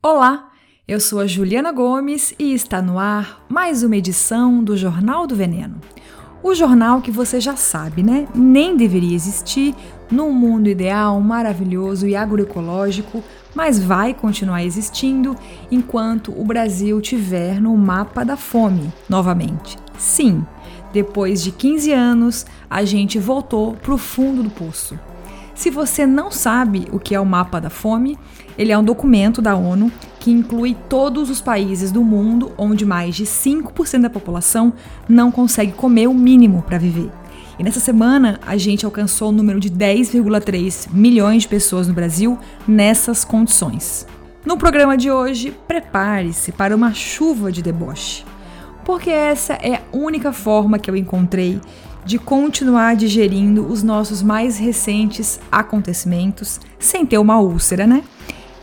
Olá, eu sou a Juliana Gomes e está no ar mais uma edição do Jornal do Veneno. O jornal que você já sabe, né? Nem deveria existir num mundo ideal, maravilhoso e agroecológico, mas vai continuar existindo enquanto o Brasil tiver no mapa da fome novamente. Sim, depois de 15 anos, a gente voltou para o fundo do poço. Se você não sabe o que é o mapa da fome, ele é um documento da ONU que inclui todos os países do mundo onde mais de 5% da população não consegue comer o mínimo para viver. E nessa semana a gente alcançou o número de 10,3 milhões de pessoas no Brasil nessas condições. No programa de hoje, prepare-se para uma chuva de deboche, porque essa é a única forma que eu encontrei de continuar digerindo os nossos mais recentes acontecimentos sem ter uma úlcera, né?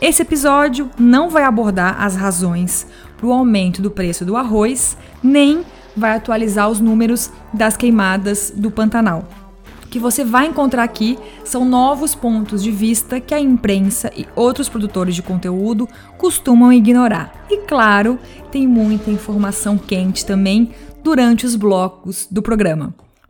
Esse episódio não vai abordar as razões para o aumento do preço do arroz, nem vai atualizar os números das queimadas do Pantanal. O que você vai encontrar aqui são novos pontos de vista que a imprensa e outros produtores de conteúdo costumam ignorar. E claro, tem muita informação quente também durante os blocos do programa.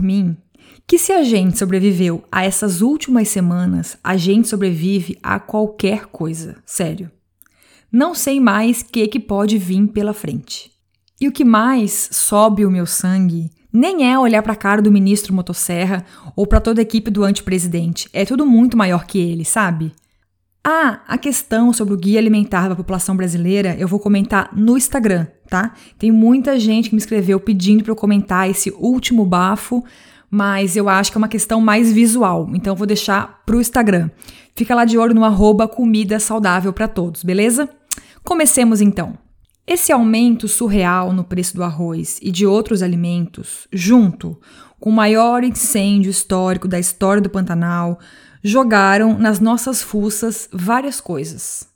Por mim que se a gente sobreviveu a essas últimas semanas, a gente sobrevive a qualquer coisa, sério. Não sei mais o que, que pode vir pela frente. E o que mais sobe o meu sangue nem é olhar para a cara do ministro Motosserra ou para toda a equipe do antepresidente. É tudo muito maior que ele, sabe? Ah, a questão sobre o guia alimentar da população brasileira eu vou comentar no Instagram, tá? Tem muita gente que me escreveu pedindo para eu comentar esse último bafo, mas eu acho que é uma questão mais visual, então eu vou deixar pro Instagram. Fica lá de olho no arroba comida saudável para todos, beleza? Comecemos então. Esse aumento surreal no preço do arroz e de outros alimentos, junto com o maior incêndio histórico da história do Pantanal, jogaram nas nossas fuças várias coisas.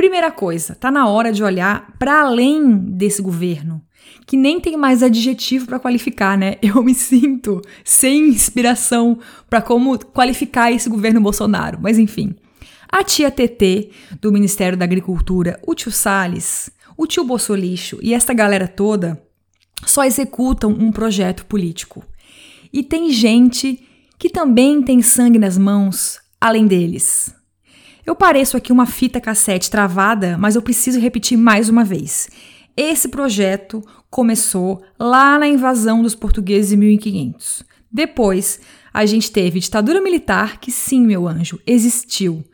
Primeira coisa, tá na hora de olhar para além desse governo, que nem tem mais adjetivo para qualificar, né? Eu me sinto sem inspiração para como qualificar esse governo Bolsonaro, mas enfim. A tia TT do Ministério da Agricultura, o tio Salles, o tio Bolsolixo e esta galera toda só executam um projeto político. E tem gente que também tem sangue nas mãos, além deles. Eu pareço aqui uma fita cassete travada, mas eu preciso repetir mais uma vez. Esse projeto começou lá na invasão dos portugueses em 1500. Depois, a gente teve ditadura militar, que sim, meu anjo, existiu.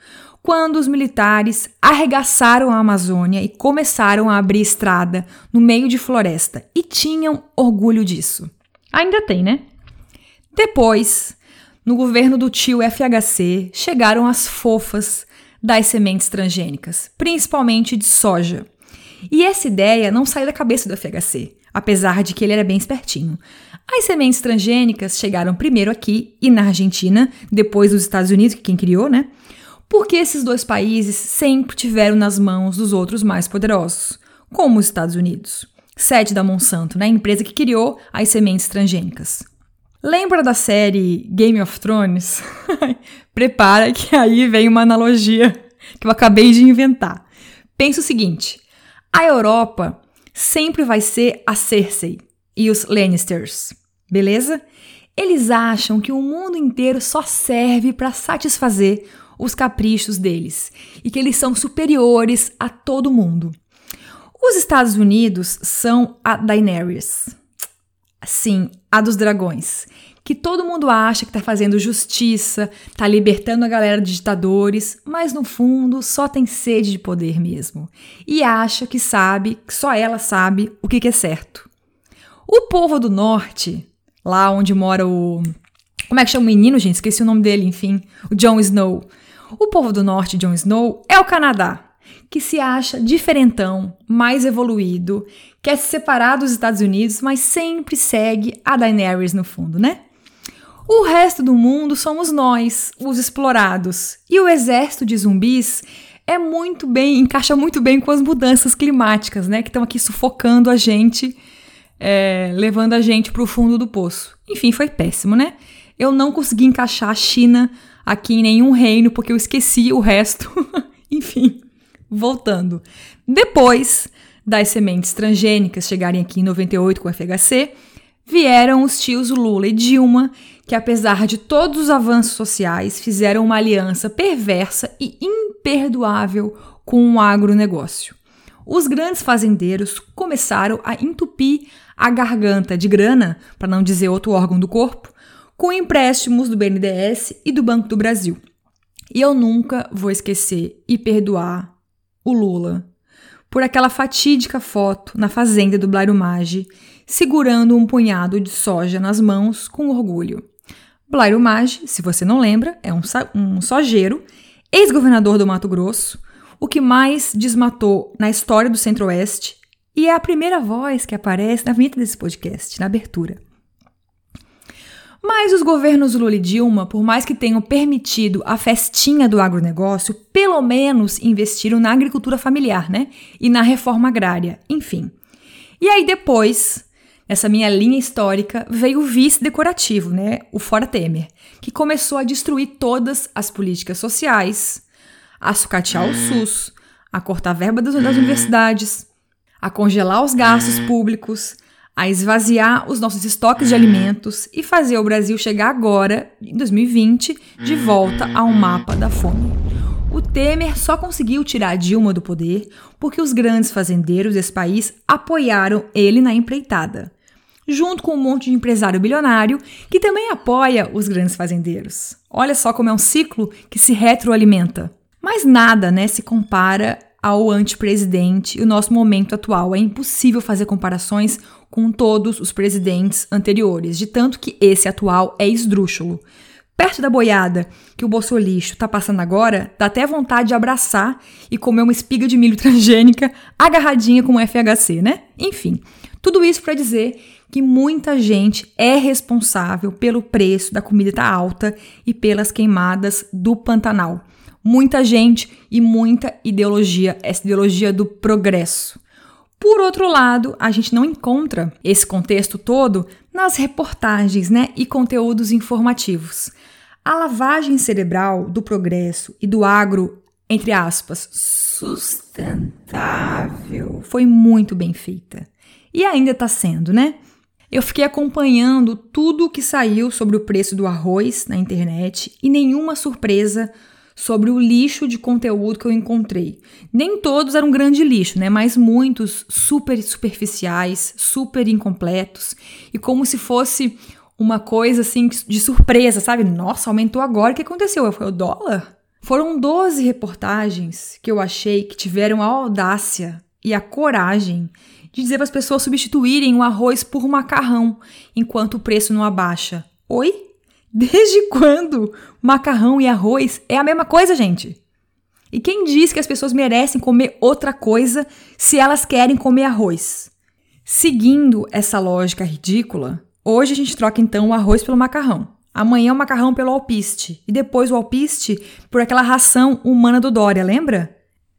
Quando os militares arregaçaram a Amazônia e começaram a abrir estrada no meio de floresta e tinham orgulho disso. Ainda tem, né? Depois, no governo do tio FHC, chegaram as fofas das sementes transgênicas, principalmente de soja. E essa ideia não saiu da cabeça do FHC, apesar de que ele era bem espertinho. As sementes transgênicas chegaram primeiro aqui e na Argentina, depois nos Estados Unidos, que quem criou, né? Porque esses dois países sempre tiveram nas mãos dos outros mais poderosos, como os Estados Unidos, sede da Monsanto, né? A empresa que criou as sementes transgênicas. Lembra da série Game of Thrones? Prepara que aí vem uma analogia que eu acabei de inventar. Pensa o seguinte: a Europa sempre vai ser a Cersei e os Lannisters, beleza? Eles acham que o mundo inteiro só serve para satisfazer os caprichos deles e que eles são superiores a todo mundo. Os Estados Unidos são a Daenerys, Sim, a dos dragões. Que todo mundo acha que tá fazendo justiça, tá libertando a galera de ditadores, mas no fundo só tem sede de poder mesmo. E acha que sabe, que só ela sabe o que, que é certo. O povo do norte, lá onde mora o, Como é que chama o menino, gente? Esqueci o nome dele, enfim. O Jon Snow. O povo do norte, Jon Snow, é o Canadá, que se acha diferentão, mais evoluído, quer se separar dos Estados Unidos, mas sempre segue a Daenerys no fundo, né? O resto do mundo somos nós, os explorados. E o exército de zumbis é muito bem, encaixa muito bem com as mudanças climáticas, né? Que estão aqui sufocando a gente, é, levando a gente para o fundo do poço. Enfim, foi péssimo, né? Eu não consegui encaixar a China aqui em nenhum reino porque eu esqueci o resto. Enfim, voltando. Depois das sementes transgênicas chegarem aqui em 98 com o FHC, vieram os tios Lula e Dilma, que apesar de todos os avanços sociais, fizeram uma aliança perversa e imperdoável com o agronegócio. Os grandes fazendeiros começaram a entupir a garganta de grana, para não dizer outro órgão do corpo, com empréstimos do BNDES e do Banco do Brasil. E eu nunca vou esquecer e perdoar o Lula por aquela fatídica foto na fazenda do Blairo Maggi, segurando um punhado de soja nas mãos com orgulho. Blairo Maggi, se você não lembra, é um, um sojeiro, ex-governador do Mato Grosso, o que mais desmatou na história do Centro-Oeste e é a primeira voz que aparece na vinheta desse podcast, na abertura. Mas os governos Lula e Dilma, por mais que tenham permitido a festinha do agronegócio, pelo menos investiram na agricultura familiar, né? E na reforma agrária, enfim. E aí depois, nessa minha linha histórica, veio o vice decorativo, né? O Fora Temer, que começou a destruir todas as políticas sociais, a sucatear o SUS, a cortar a verba das, das universidades, a congelar os gastos públicos, a esvaziar os nossos estoques de alimentos e fazer o Brasil chegar agora, em 2020, de volta ao mapa da fome. O Temer só conseguiu tirar Dilma do poder porque os grandes fazendeiros desse país apoiaram ele na empreitada, junto com um monte de empresário bilionário que também apoia os grandes fazendeiros. Olha só como é um ciclo que se retroalimenta. Mas nada, né, se compara ao antepresidente e o nosso momento atual. É impossível fazer comparações com todos os presidentes anteriores, de tanto que esse atual é esdrúxulo. Perto da boiada que o bolsolixo tá passando agora, dá até vontade de abraçar e comer uma espiga de milho transgênica agarradinha com o FHC, né? Enfim, tudo isso para dizer que muita gente é responsável pelo preço da comida tá alta e pelas queimadas do Pantanal muita gente e muita ideologia, essa ideologia do progresso. Por outro lado, a gente não encontra esse contexto todo nas reportagens né, e conteúdos informativos. A lavagem cerebral do progresso e do agro, entre aspas, sustentável, foi muito bem feita. E ainda está sendo, né? Eu fiquei acompanhando tudo o que saiu sobre o preço do arroz na internet e nenhuma surpresa sobre o lixo de conteúdo que eu encontrei. Nem todos eram grande lixo, né? Mas muitos super superficiais, super incompletos e como se fosse uma coisa assim de surpresa, sabe? Nossa, aumentou agora. O que aconteceu? Foi o dólar? Foram 12 reportagens que eu achei que tiveram a audácia e a coragem de dizer para as pessoas substituírem o arroz por macarrão enquanto o preço não abaixa. Oi? Desde quando macarrão e arroz é a mesma coisa, gente? E quem diz que as pessoas merecem comer outra coisa se elas querem comer arroz? Seguindo essa lógica ridícula, hoje a gente troca então o arroz pelo macarrão. Amanhã o macarrão pelo alpiste. E depois o alpiste por aquela ração humana do Dória, lembra?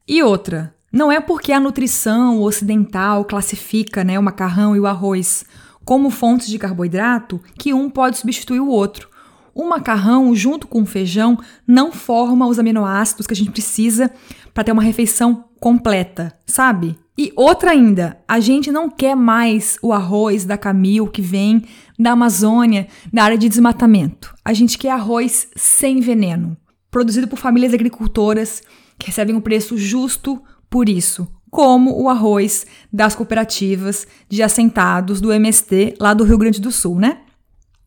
E outra, não é porque a nutrição ocidental classifica né, o macarrão e o arroz como fontes de carboidrato que um pode substituir o outro. O macarrão, junto com o feijão, não forma os aminoácidos que a gente precisa para ter uma refeição completa, sabe? E outra ainda, a gente não quer mais o arroz da Camil que vem da Amazônia, da área de desmatamento. A gente quer arroz sem veneno, produzido por famílias agricultoras que recebem um preço justo por isso, como o arroz das cooperativas de assentados do MST lá do Rio Grande do Sul, né?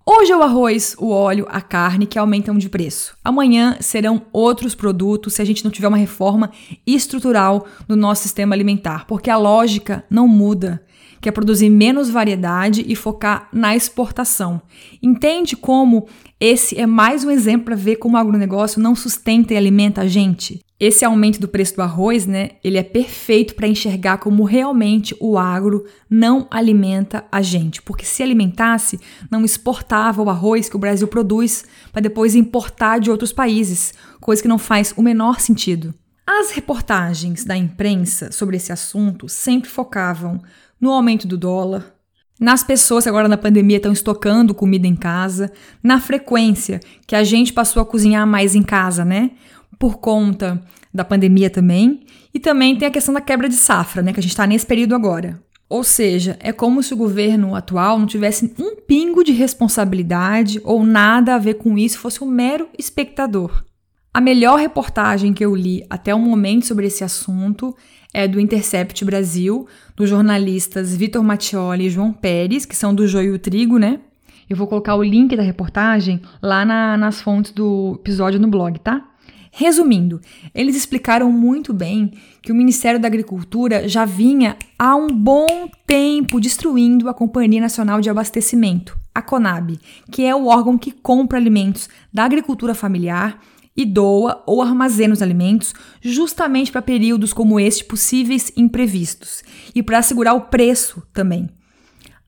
Hoje é o arroz, o óleo, a carne que aumentam de preço. Amanhã serão outros produtos se a gente não tiver uma reforma estrutural do nosso sistema alimentar, porque a lógica não muda. que é produzir menos variedade e focar na exportação. Entende como esse é mais um exemplo para ver como o agronegócio não sustenta e alimenta a gente? Esse aumento do preço do arroz, né, ele é perfeito para enxergar como realmente o agro não alimenta a gente, porque se alimentasse, não exportava o arroz que o Brasil produz para depois importar de outros países, coisa que não faz o menor sentido. As reportagens da imprensa sobre esse assunto sempre focavam no aumento do dólar, nas pessoas que agora na pandemia estão estocando comida em casa, na frequência que a gente passou a cozinhar mais em casa, né? Por conta da pandemia também. E também tem a questão da quebra de safra, né? Que a gente está nesse período agora. Ou seja, é como se o governo atual não tivesse um pingo de responsabilidade ou nada a ver com isso, fosse um mero espectador. A melhor reportagem que eu li até o momento sobre esse assunto é do Intercept Brasil, dos jornalistas Vitor Mattioli e João Pérez, que são do Joio Trigo, né? Eu vou colocar o link da reportagem lá na, nas fontes do episódio no blog, tá? Resumindo, eles explicaram muito bem que o Ministério da Agricultura já vinha há um bom tempo destruindo a Companhia Nacional de Abastecimento, a CONAB, que é o órgão que compra alimentos da agricultura familiar e doa ou armazena os alimentos justamente para períodos como este possíveis imprevistos e para assegurar o preço também.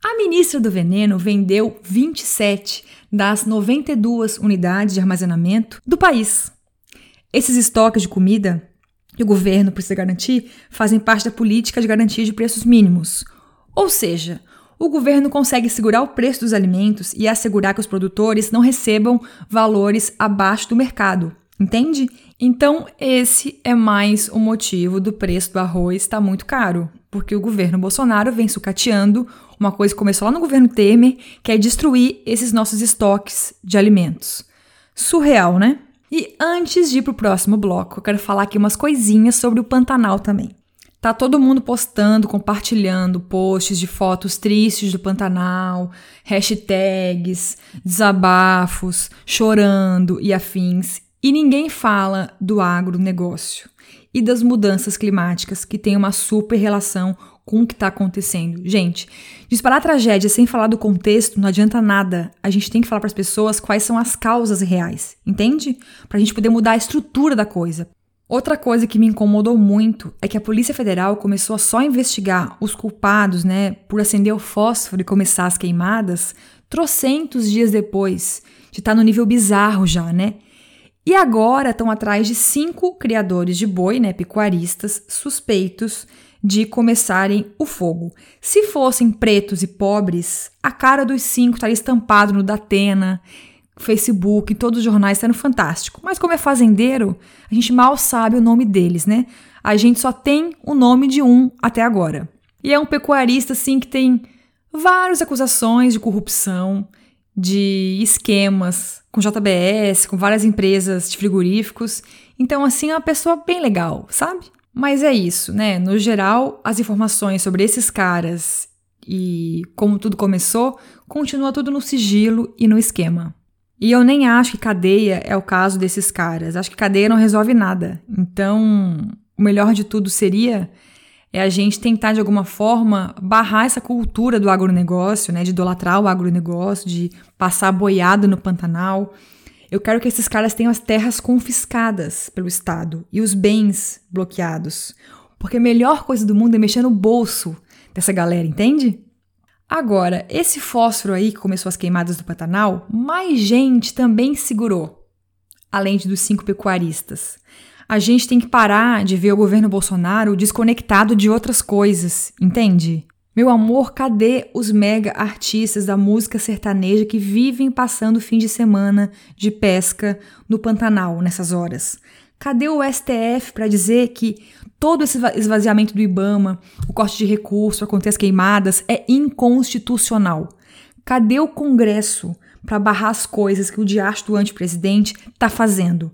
A ministra do Veneno vendeu 27 das 92 unidades de armazenamento do país. Esses estoques de comida que o governo precisa garantir fazem parte da política de garantia de preços mínimos. Ou seja, o governo consegue segurar o preço dos alimentos e assegurar que os produtores não recebam valores abaixo do mercado. Entende? Então, esse é mais o motivo do preço do arroz estar tá muito caro, porque o governo Bolsonaro vem sucateando uma coisa que começou lá no governo Temer, que é destruir esses nossos estoques de alimentos. Surreal, né? E antes de ir pro próximo bloco, eu quero falar aqui umas coisinhas sobre o Pantanal também. Tá todo mundo postando, compartilhando posts de fotos tristes do Pantanal, hashtags, desabafos, chorando e afins. E ninguém fala do agronegócio e das mudanças climáticas que têm uma super relação com o que está acontecendo. Gente, disparar tragédia sem falar do contexto não adianta nada. A gente tem que falar para as pessoas quais são as causas reais, entende? Para a gente poder mudar a estrutura da coisa. Outra coisa que me incomodou muito é que a Polícia Federal começou a só investigar os culpados, né, por acender o fósforo e começar as queimadas, trocentos dias depois de estar tá no nível bizarro já, né? E agora estão atrás de cinco criadores de boi, né, pecuaristas, suspeitos de começarem o fogo. Se fossem pretos e pobres, a cara dos cinco estaria estampado no Datena, Facebook, em todos os jornais, sendo fantástico. Mas como é fazendeiro, a gente mal sabe o nome deles, né? A gente só tem o nome de um até agora. E é um pecuarista, assim, que tem várias acusações de corrupção, de esquemas com JBS, com várias empresas de frigoríficos. Então, assim, é uma pessoa bem legal, sabe? Mas é isso, né? No geral, as informações sobre esses caras e como tudo começou, continua tudo no sigilo e no esquema. E eu nem acho que cadeia é o caso desses caras. Acho que cadeia não resolve nada. Então, o melhor de tudo seria é a gente tentar de alguma forma barrar essa cultura do agronegócio, né, de idolatrar o agronegócio, de passar boiado no Pantanal. Eu quero que esses caras tenham as terras confiscadas pelo Estado e os bens bloqueados. Porque a melhor coisa do mundo é mexer no bolso dessa galera, entende? Agora, esse fósforo aí que começou as queimadas do Pantanal, mais gente também segurou, além dos cinco pecuaristas. A gente tem que parar de ver o governo Bolsonaro desconectado de outras coisas, entende? Meu amor, cadê os mega artistas da música sertaneja que vivem passando fim de semana de pesca no Pantanal nessas horas? Cadê o STF para dizer que todo esse esvaziamento do Ibama, o corte de recurso, acontecer as queimadas, é inconstitucional? Cadê o Congresso para barrar as coisas que o diacho do antepresidente está fazendo?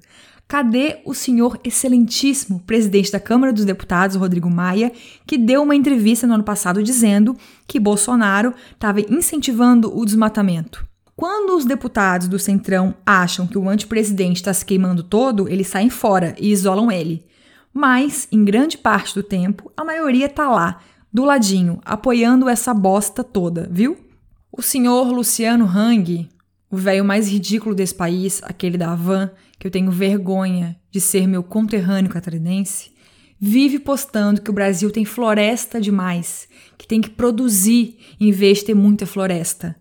Cadê o senhor excelentíssimo presidente da Câmara dos Deputados, Rodrigo Maia, que deu uma entrevista no ano passado dizendo que Bolsonaro estava incentivando o desmatamento? Quando os deputados do Centrão acham que o antepresidente está se queimando todo, eles saem fora e isolam ele. Mas, em grande parte do tempo, a maioria está lá, do ladinho, apoiando essa bosta toda, viu? O senhor Luciano Hang, o velho mais ridículo desse país, aquele da Havan, que eu tenho vergonha de ser meu conterrâneo catarinense, vive postando que o Brasil tem floresta demais, que tem que produzir em vez de ter muita floresta.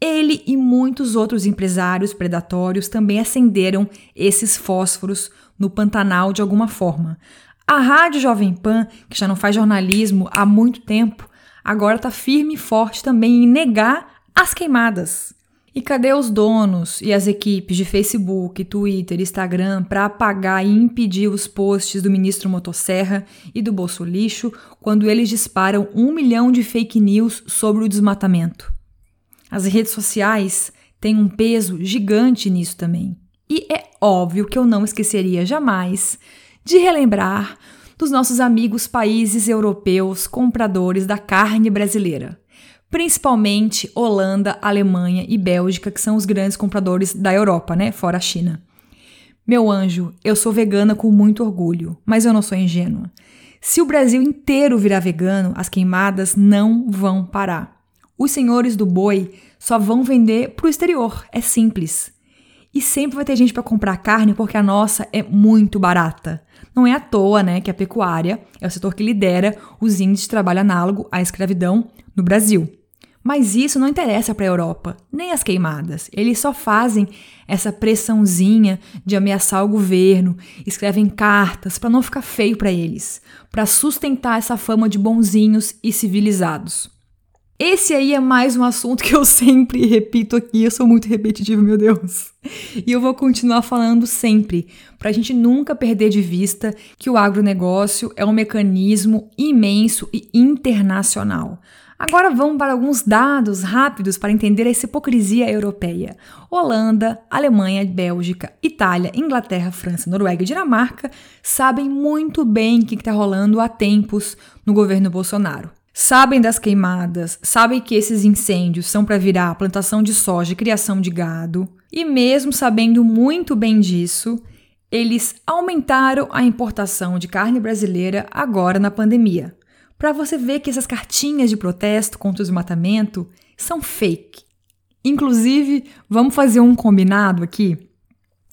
Ele e muitos outros empresários predatórios também acenderam esses fósforos no Pantanal de alguma forma. A Rádio Jovem Pan, que já não faz jornalismo há muito tempo, agora está firme e forte também em negar as queimadas. E cadê os donos e as equipes de Facebook, Twitter, Instagram para apagar e impedir os posts do ministro Motosserra e do Bolso Lixo quando eles disparam um milhão de fake news sobre o desmatamento? As redes sociais têm um peso gigante nisso também. E é óbvio que eu não esqueceria jamais de relembrar dos nossos amigos países europeus compradores da carne brasileira principalmente Holanda, Alemanha e Bélgica, que são os grandes compradores da Europa, né? Fora a China. Meu anjo, eu sou vegana com muito orgulho, mas eu não sou ingênua. Se o Brasil inteiro virar vegano, as queimadas não vão parar. Os senhores do boi só vão vender para o exterior, é simples. E sempre vai ter gente para comprar carne porque a nossa é muito barata. Não é à toa, né, que a pecuária é o setor que lidera os índices de trabalho análogo à escravidão no Brasil. Mas isso não interessa para a Europa, nem as queimadas. Eles só fazem essa pressãozinha de ameaçar o governo, escrevem cartas para não ficar feio para eles, para sustentar essa fama de bonzinhos e civilizados. Esse aí é mais um assunto que eu sempre repito aqui, eu sou muito repetitivo, meu Deus. E eu vou continuar falando sempre, para a gente nunca perder de vista que o agronegócio é um mecanismo imenso e internacional. Agora vamos para alguns dados rápidos para entender essa hipocrisia europeia. Holanda, Alemanha, Bélgica, Itália, Inglaterra, França, Noruega e Dinamarca sabem muito bem o que está rolando há tempos no governo Bolsonaro. Sabem das queimadas, sabem que esses incêndios são para virar plantação de soja e criação de gado, e mesmo sabendo muito bem disso, eles aumentaram a importação de carne brasileira agora na pandemia para você ver que essas cartinhas de protesto contra o desmatamento são fake. Inclusive, vamos fazer um combinado aqui?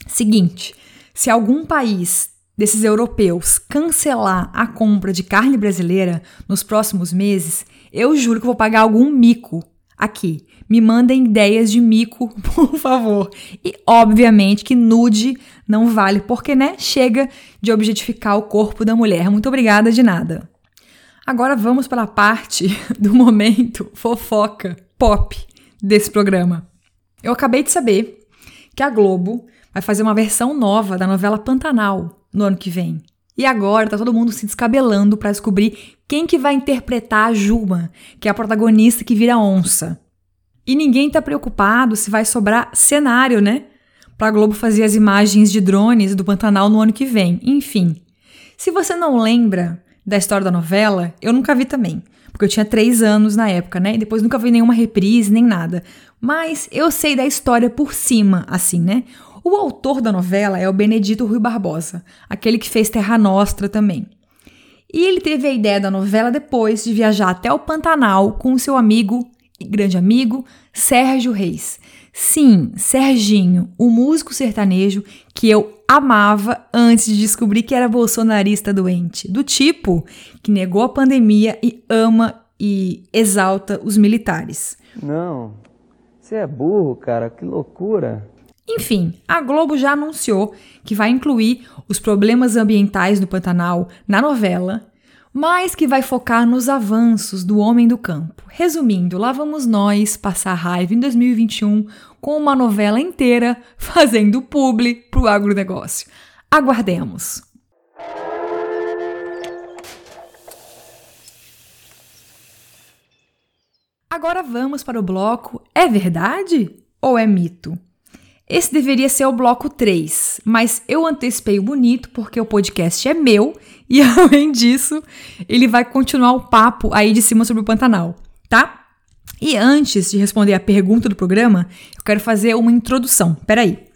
Seguinte, se algum país desses europeus cancelar a compra de carne brasileira nos próximos meses, eu juro que vou pagar algum mico aqui. Me mandem ideias de mico, por favor. E obviamente que nude não vale, porque né, chega de objetificar o corpo da mulher. Muito obrigada de nada. Agora vamos para a parte do momento fofoca pop desse programa. Eu acabei de saber que a Globo vai fazer uma versão nova da novela Pantanal no ano que vem. E agora tá todo mundo se descabelando para descobrir quem que vai interpretar a Juma, que é a protagonista que vira onça. E ninguém tá preocupado se vai sobrar cenário, né? Pra Globo fazer as imagens de drones do Pantanal no ano que vem. Enfim. Se você não lembra da história da novela, eu nunca vi também. Porque eu tinha três anos na época, né? E depois nunca vi nenhuma reprise, nem nada. Mas eu sei da história por cima, assim, né? O autor da novela é o Benedito Rui Barbosa, aquele que fez Terra Nostra também. E ele teve a ideia da novela depois de viajar até o Pantanal com seu amigo e grande amigo Sérgio Reis. Sim, Serginho, o músico sertanejo que eu amava antes de descobrir que era bolsonarista doente, do tipo que negou a pandemia e ama e exalta os militares. Não, você é burro, cara, que loucura. Enfim, a Globo já anunciou que vai incluir os problemas ambientais do Pantanal na novela mas que vai focar nos avanços do homem do campo. Resumindo, lá vamos nós passar raiva em 2021 com uma novela inteira fazendo publi pro agronegócio. Aguardemos! Agora vamos para o bloco É Verdade ou é Mito? Esse deveria ser o bloco 3, mas eu antecipei o bonito porque o podcast é meu e, além disso, ele vai continuar o papo aí de cima sobre o Pantanal, tá? E antes de responder a pergunta do programa, eu quero fazer uma introdução. Peraí.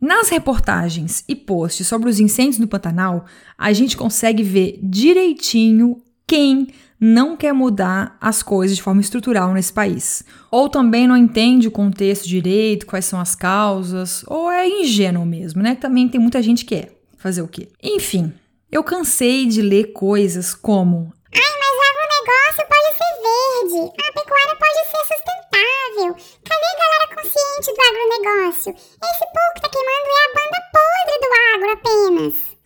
Nas reportagens e posts sobre os incêndios no Pantanal, a gente consegue ver direitinho Quem não quer mudar as coisas de forma estrutural nesse país? Ou também não entende o contexto direito, quais são as causas, ou é ingênuo mesmo, né? Também tem muita gente que é. Fazer o quê? Enfim, eu cansei de ler coisas como Ai, mas o agronegócio pode ser verde, a pecuária pode ser sustentável. Cadê a galera consciente do agronegócio? Esse povo que tá queimando é a banda podre do agro apenas.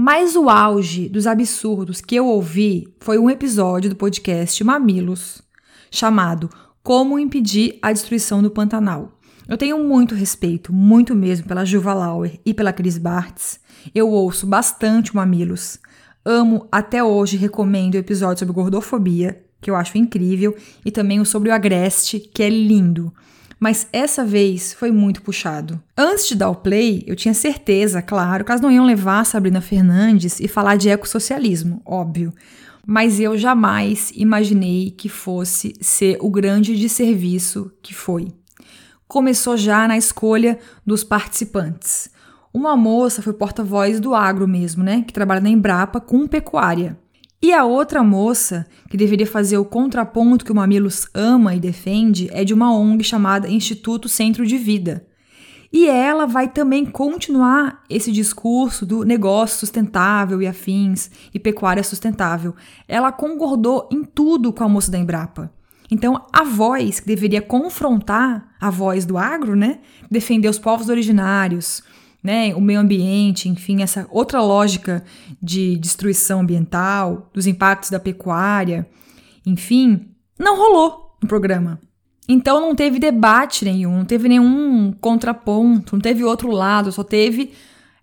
Mas o auge dos absurdos que eu ouvi foi um episódio do podcast Mamilos, chamado Como Impedir a Destruição do Pantanal. Eu tenho muito respeito, muito mesmo, pela Juva Lauer e pela Cris Bartz. Eu ouço bastante o Mamilos. Amo até hoje, recomendo o episódio sobre gordofobia, que eu acho incrível, e também o sobre o Agreste, que é lindo mas essa vez foi muito puxado. Antes de dar o play, eu tinha certeza, claro, que elas não iam levar Sabrina Fernandes e falar de ecossocialismo, óbvio. Mas eu jamais imaginei que fosse ser o grande desserviço que foi. Começou já na escolha dos participantes. Uma moça foi porta-voz do agro mesmo, né? Que trabalha na Embrapa com pecuária. E a outra moça, que deveria fazer o contraponto que o Mamilos ama e defende, é de uma ONG chamada Instituto Centro de Vida. E ela vai também continuar esse discurso do negócio sustentável e afins e pecuária sustentável. Ela concordou em tudo com a moça da Embrapa. Então, a voz que deveria confrontar a voz do agro, né? Defender os povos originários, né, o meio ambiente, enfim, essa outra lógica de destruição ambiental, dos impactos da pecuária, enfim, não rolou no programa. Então não teve debate nenhum, não teve nenhum contraponto, não teve outro lado, só teve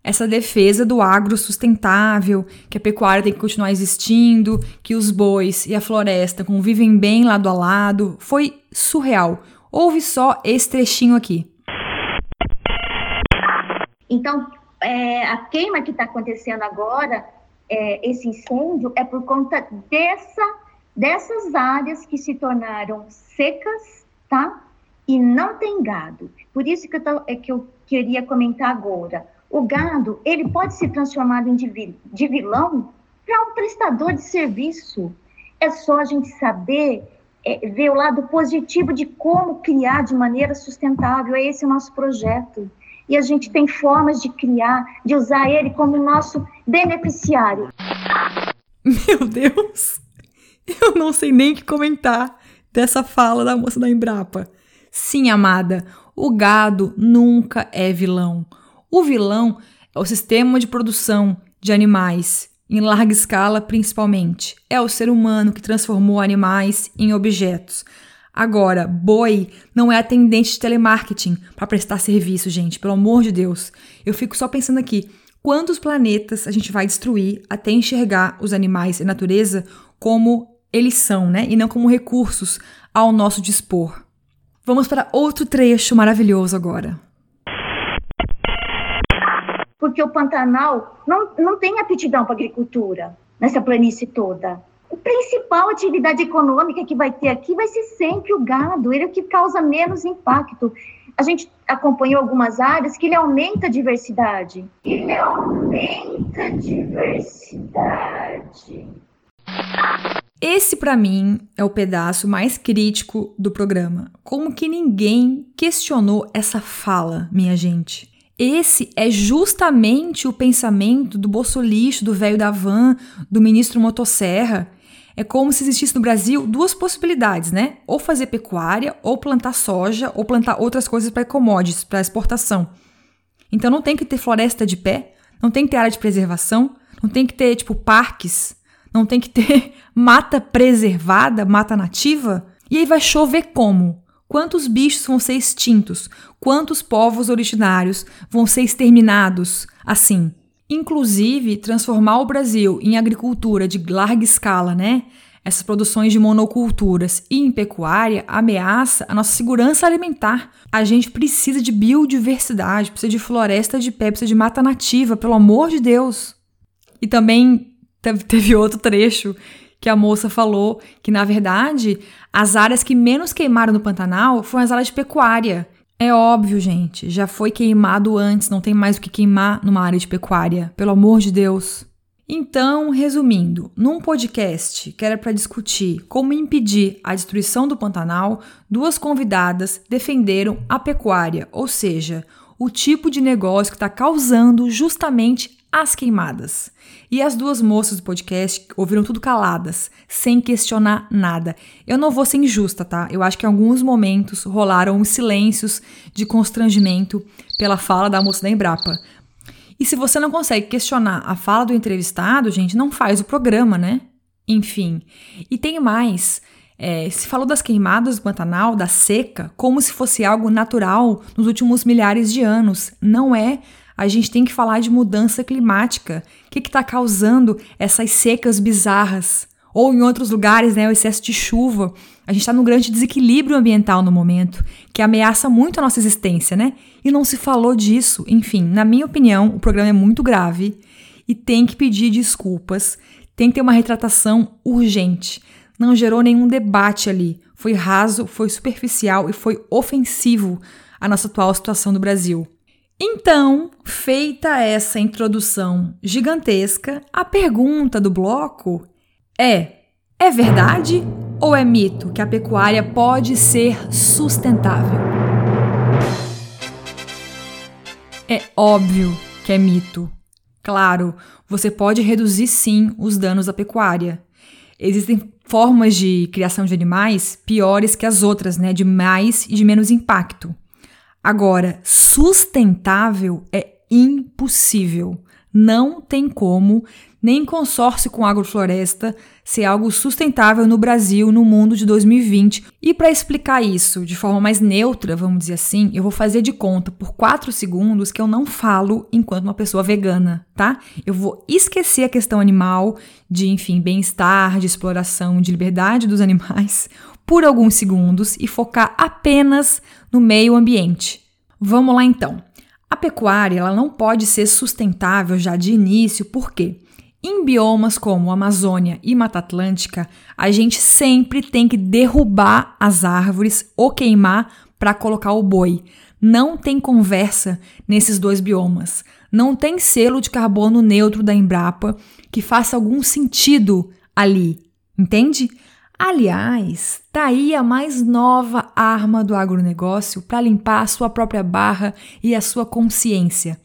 essa defesa do agro sustentável, que a pecuária tem que continuar existindo, que os bois e a floresta convivem bem lado a lado. Foi surreal. Houve só esse trechinho aqui. Então, é, a queima que está acontecendo agora, é, esse incêndio, é por conta dessa, dessas áreas que se tornaram secas, tá? E não tem gado. Por isso que eu, tô, é que eu queria comentar agora. O gado, ele pode se transformar em de, de vilão para um prestador de serviço. É só a gente saber é, ver o lado positivo de como criar de maneira sustentável. É esse o nosso projeto e a gente tem formas de criar, de usar ele como nosso beneficiário. Meu Deus! Eu não sei nem o que comentar dessa fala da moça da Embrapa. Sim, amada, o gado nunca é vilão. O vilão é o sistema de produção de animais, em larga escala principalmente. É o ser humano que transformou animais em objetos. Agora, boi não é atendente de telemarketing para prestar serviço, gente, pelo amor de Deus. Eu fico só pensando aqui, quantos planetas a gente vai destruir até enxergar os animais e a natureza como eles são, né? E não como recursos ao nosso dispor. Vamos para outro trecho maravilhoso agora. Porque o Pantanal não, não tem aptidão para agricultura nessa planície toda a principal atividade econômica que vai ter aqui vai ser sempre o gado, ele é o que causa menos impacto. A gente acompanhou algumas áreas que ele aumenta a diversidade. Ele aumenta a diversidade. Esse, para mim, é o pedaço mais crítico do programa. Como que ninguém questionou essa fala, minha gente? Esse é justamente o pensamento do bolsolixo, do velho da van, do ministro Motosserra, é como se existisse no Brasil duas possibilidades, né? Ou fazer pecuária, ou plantar soja, ou plantar outras coisas para commodities, para exportação. Então não tem que ter floresta de pé, não tem que ter área de preservação, não tem que ter, tipo, parques, não tem que ter mata preservada, mata nativa. E aí vai chover como? Quantos bichos vão ser extintos? Quantos povos originários vão ser exterminados assim? Inclusive transformar o Brasil em agricultura de larga escala, né? Essas produções de monoculturas e em pecuária ameaça a nossa segurança alimentar. A gente precisa de biodiversidade, precisa de floresta de pé, precisa de mata nativa, pelo amor de Deus. E também teve outro trecho que a moça falou que, na verdade, as áreas que menos queimaram no Pantanal foram as áreas de pecuária. É óbvio, gente, já foi queimado antes, não tem mais o que queimar numa área de pecuária, pelo amor de Deus. Então, resumindo, num podcast que era para discutir como impedir a destruição do Pantanal, duas convidadas defenderam a pecuária, ou seja, o tipo de negócio que está causando justamente as queimadas. E as duas moças do podcast ouviram tudo caladas, sem questionar nada. Eu não vou ser injusta, tá? Eu acho que em alguns momentos rolaram silêncios de constrangimento pela fala da moça da Embrapa. E se você não consegue questionar a fala do entrevistado, gente, não faz o programa, né? Enfim. E tem mais. É, se falou das queimadas do Pantanal, da seca, como se fosse algo natural nos últimos milhares de anos. Não é. A gente tem que falar de mudança climática. O que está causando essas secas bizarras? Ou em outros lugares, né, o excesso de chuva. A gente está num grande desequilíbrio ambiental no momento, que ameaça muito a nossa existência, né? E não se falou disso. Enfim, na minha opinião, o programa é muito grave e tem que pedir desculpas, tem que ter uma retratação urgente. Não gerou nenhum debate ali. Foi raso, foi superficial e foi ofensivo à nossa atual situação do Brasil. Então, feita essa introdução gigantesca, a pergunta do bloco é: é verdade ou é mito que a pecuária pode ser sustentável? É óbvio que é mito. Claro, você pode reduzir sim os danos da pecuária. Existem formas de criação de animais piores que as outras, né, de mais e de menos impacto. Agora, sustentável é impossível. Não tem como nem consórcio com agrofloresta ser algo sustentável no Brasil no mundo de 2020. E para explicar isso de forma mais neutra, vamos dizer assim, eu vou fazer de conta por 4 segundos que eu não falo enquanto uma pessoa vegana, tá? Eu vou esquecer a questão animal, de, enfim, bem-estar, de exploração, de liberdade dos animais, por alguns segundos e focar apenas no meio ambiente. Vamos lá então. A pecuária ela não pode ser sustentável já de início, por quê? Em biomas como Amazônia e Mata Atlântica, a gente sempre tem que derrubar as árvores ou queimar para colocar o boi. Não tem conversa nesses dois biomas. Não tem selo de carbono neutro da Embrapa que faça algum sentido ali, entende? Aliás, tá aí a mais nova arma do agronegócio para limpar a sua própria barra e a sua consciência.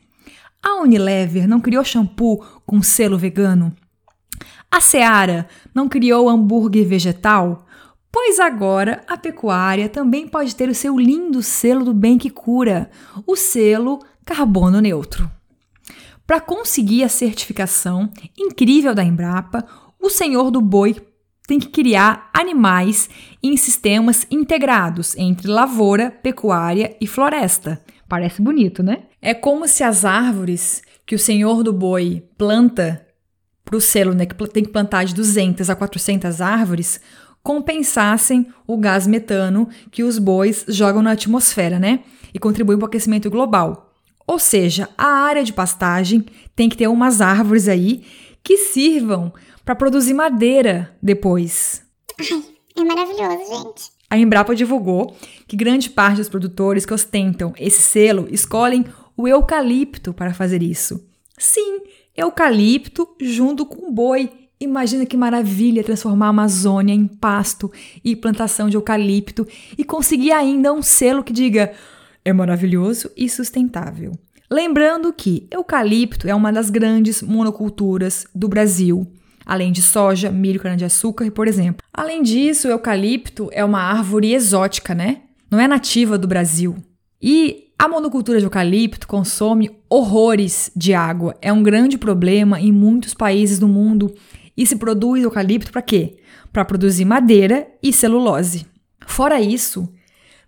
A Unilever não criou shampoo com selo vegano? A Seara não criou hambúrguer vegetal? Pois agora a pecuária também pode ter o seu lindo selo do bem que cura, o selo carbono neutro. Para conseguir a certificação incrível da Embrapa, o senhor do boi tem que criar animais em sistemas integrados entre lavoura, pecuária e floresta. Parece bonito, né? É como se as árvores que o senhor do boi planta para o selo, né, que tem que plantar de 200 a 400 árvores, compensassem o gás metano que os bois jogam na atmosfera, né? E contribuem para o aquecimento global. Ou seja, a área de pastagem tem que ter umas árvores aí que sirvam para produzir madeira depois. Ai, é maravilhoso, gente. A Embrapa divulgou que grande parte dos produtores que ostentam esse selo escolhem o eucalipto para fazer isso. Sim, eucalipto junto com boi. Imagina que maravilha transformar a Amazônia em pasto e plantação de eucalipto e conseguir ainda um selo que diga é maravilhoso e sustentável. Lembrando que eucalipto é uma das grandes monoculturas do Brasil além de soja, milho, cana-de-açúcar, por exemplo. Além disso, o eucalipto é uma árvore exótica, né? Não é nativa do Brasil. E a monocultura de eucalipto consome horrores de água. É um grande problema em muitos países do mundo. E se produz eucalipto para quê? Para produzir madeira e celulose. Fora isso,